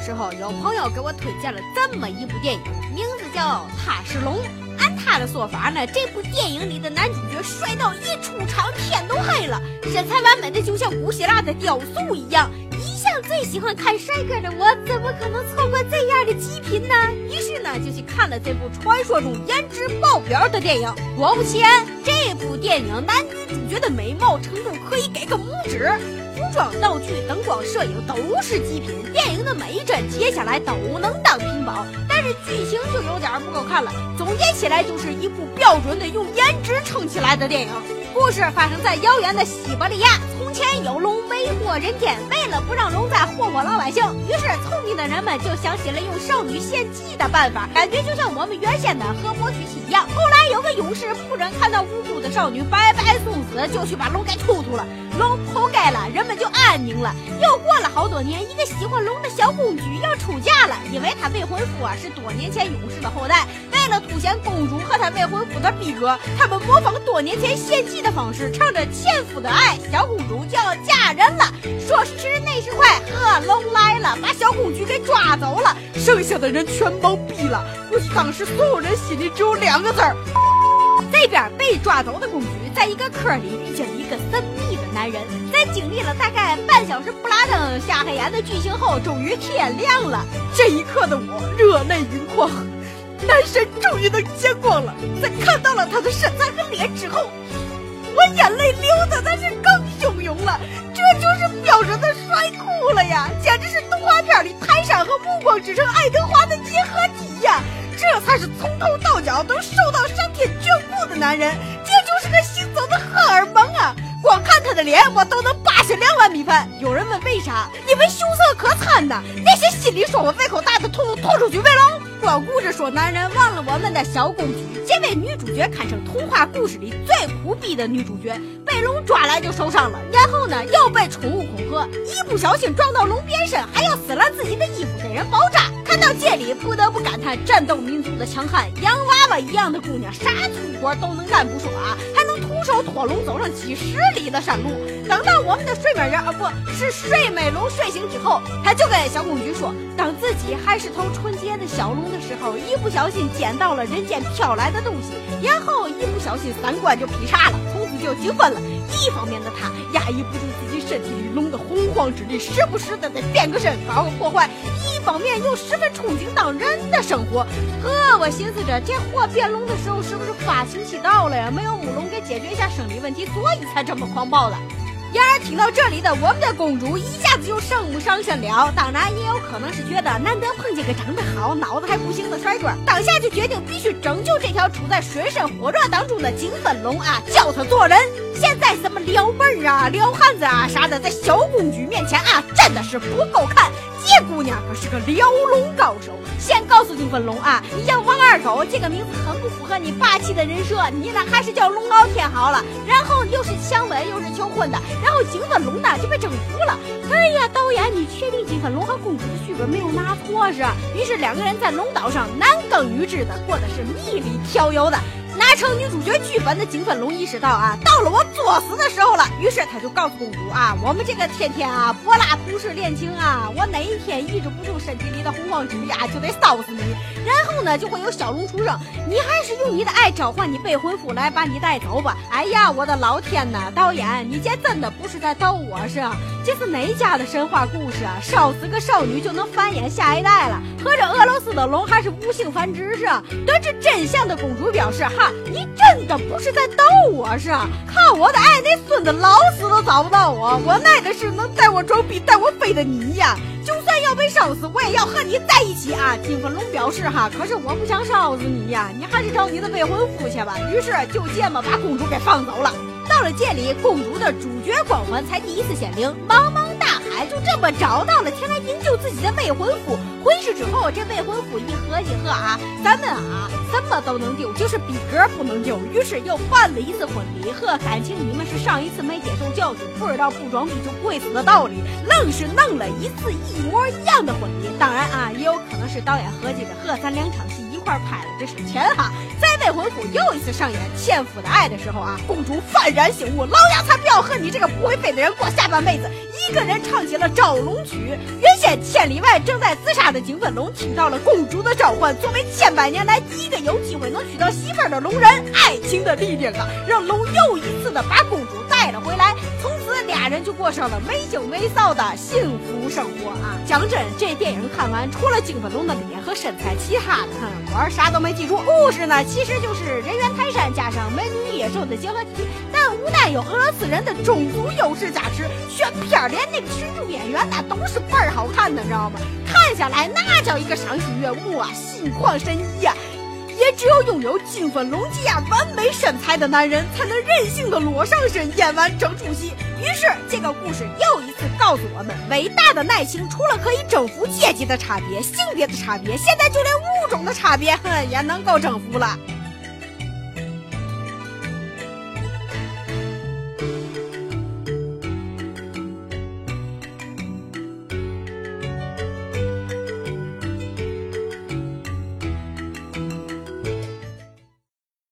时候，有朋友给我推荐了这么一部电影，名字叫《他是龙》。按他的说法呢，这部电影里的男主角帅到一出场天都黑了，身材完美的就像古希腊的雕塑一样。一向最喜欢看帅哥的我，怎么可能错过这样的极品呢？于是呢，就去看了这部传说中颜值爆表的电影。果不其然，这部电影男女主角的美貌程度可以给个拇指。服装、道具、灯光、摄影都是极品，电影的每一帧接下来都能当屏保。但是剧情就有点不够看了，总结起来就是一部标准的用颜值撑起来的电影。故事发生在遥远的西伯利亚，从前有龙为祸人间，为了不让龙再祸祸老百姓，于是聪明的人们就想起了用少女献祭的办法，感觉就像我们原先的河伯娶妻一样。后来有个勇士不忍看到无辜的少女白白送死，就去把龙给突突了。龙活该了，人们就安宁了。又过了好多年，一个喜欢龙的小公主要出嫁了，因为她未婚夫啊是多年前勇士的后代。为了凸显公主和她未婚夫的逼格，他们模仿多年前献祭的方式，唱着前夫的爱，小公主就要嫁人了。说时迟那时快，恶龙来了，把小公主给抓走了，剩下的人全懵逼了。估计当时所有人心里只有两个字儿。这边被抓走的公主，在一个坑里遇见了一个神秘的男人。在经历了大概半小时不拉灯瞎黑眼的剧情后，终于天亮了。这一刻的我热泪盈眶，男神终于能见光了。在看到了他的身材和脸之后，我眼泪流的那是更汹涌了。这就是标准的帅酷了呀，简直是动画片里泰山和暮光之城爱德华的结合体呀！这才是从头到脚都受到上天眷顾的男人，这就是个行走的荷尔蒙啊！光看他的脸，我都能扒下两碗米饭。有人问为啥？因为凶色可餐呐！那些心里说我胃口大的，吐吐出去喂龙！光顾着说男人，忘了我们的小公主。这位女主角堪称童话故事里最苦逼的女主角，被龙抓来就受伤了，然后呢又被宠物恐吓，一不小心撞到龙变身，还要撕烂自己的衣服给人包扎。看到这里，不得不感叹战斗民族的强悍，洋娃娃一样的姑娘，啥粗活都能干不说啊，还能徒手拖龙走上几十里的山路。等到我们的睡美人啊，不是睡美龙睡醒之后，他就跟小公举说，当自己还是头纯洁的小龙的时候，一不小心捡到了人间飘来的东西，然后一不小心三观就劈叉了，从此就精分了。一方面的他压抑不住自己身体里龙的洪荒之力，时不时的得变个身搞个破坏；方面又十分憧憬当人的生活。呵，我寻思着这货变龙的时候是不是发情期到了呀？没有母龙给解决一下生理问题，所以才这么狂暴的。然而听到这里的我们的公主一下子就上不上身了，当然也有可能是觉得难得碰见个长得好、脑子还不行的帅哥，当下就决定必须拯救这条处在水深火热当中的金粉龙啊，教他做人。现在什么撩妹儿啊、撩汉子啊啥的，在小公举面前啊，真的是不够看。这姑娘可是个撩龙高手。先告诉金粉龙啊，你叫王二狗，这个名字很不符合你霸气的人设，你呢还是叫龙傲天好了。然后又是强吻又是求婚的，然后金粉龙呢就被征服了。哎呀，导演，你确定金粉龙和公主的剧本没有拿错是？于是两个人在龙岛上男耕女织的，过的是蜜里调油的。拿成女主角剧本的金粉龙意识到啊，到了我作死的时候了。于是他就告诉公主啊，我们这个天天啊柏拉图式恋情啊，我哪一天抑制不住身体里的洪荒之力啊，就得烧死你。然后呢，就会有小龙出生。你还是用你的爱召唤你未婚夫来把你带走吧。哎呀，我的老天呐，导演，你这真的不是在逗我是？这是哪家的神话故事啊？烧死个少女就能繁衍下一代了？合着俄罗斯的龙还是无性繁殖是？得知真相的公主表示哈。你真的不是在逗我是？靠我的爱，那孙子老死都找不到我。我爱的是能带我装逼、带我飞的你呀！就算要被烧死，我也要和你在一起啊！金粉龙表示哈，可是我不想烧死你呀，你还是找你的未婚夫去吧。于是就这么把公主给放走了。到了这里，公主的主角光环才第一次显灵。茫茫大海就这么找到了前来营救自己的未婚夫。回去之后，这未婚夫一合计呵啊，咱们啊什么都能丢，就是逼格不能丢。于是又办了一次婚礼。呵，感情你们是上一次没接受教训，不知道不装逼就不会死的道理，愣是弄了一次一模一样的婚礼。当然啊，也有可能是导演合计着，呵，咱两场戏一块拍了，这省钱哈。在未婚夫又一次上演纤夫的爱的时候啊，公主幡然醒悟，老娘才不要和你这个不会飞的人过下半辈子。一个人唱起了招龙曲。原先千里外正在自杀的金粉龙听到了公主的召唤，作为千百年来第一个有机会能娶到媳妇儿的龙人，爱情的力量啊，让龙又就过上了没羞没臊的幸福生活啊。讲真，这电影看完，除了金粉龙的脸和身材，其他的我啥都没记住。故事呢，其实就是人猿泰山加上美女野兽的结合体，但无奈有俄罗斯人的种族优势加持，选片连那个群众演员那都是倍儿好看的，你知道吗？看下来那叫一个赏心悦目啊，心旷神怡呀。也只有拥有金粉龙吉亚完美身材的男人，才能任性的裸上身演完整出戏。于是，这个故事又一次告诉我们，伟大的爱情除了可以征服阶级的差别、性别的差别，现在就连物种的差别，哼，也能够征服了。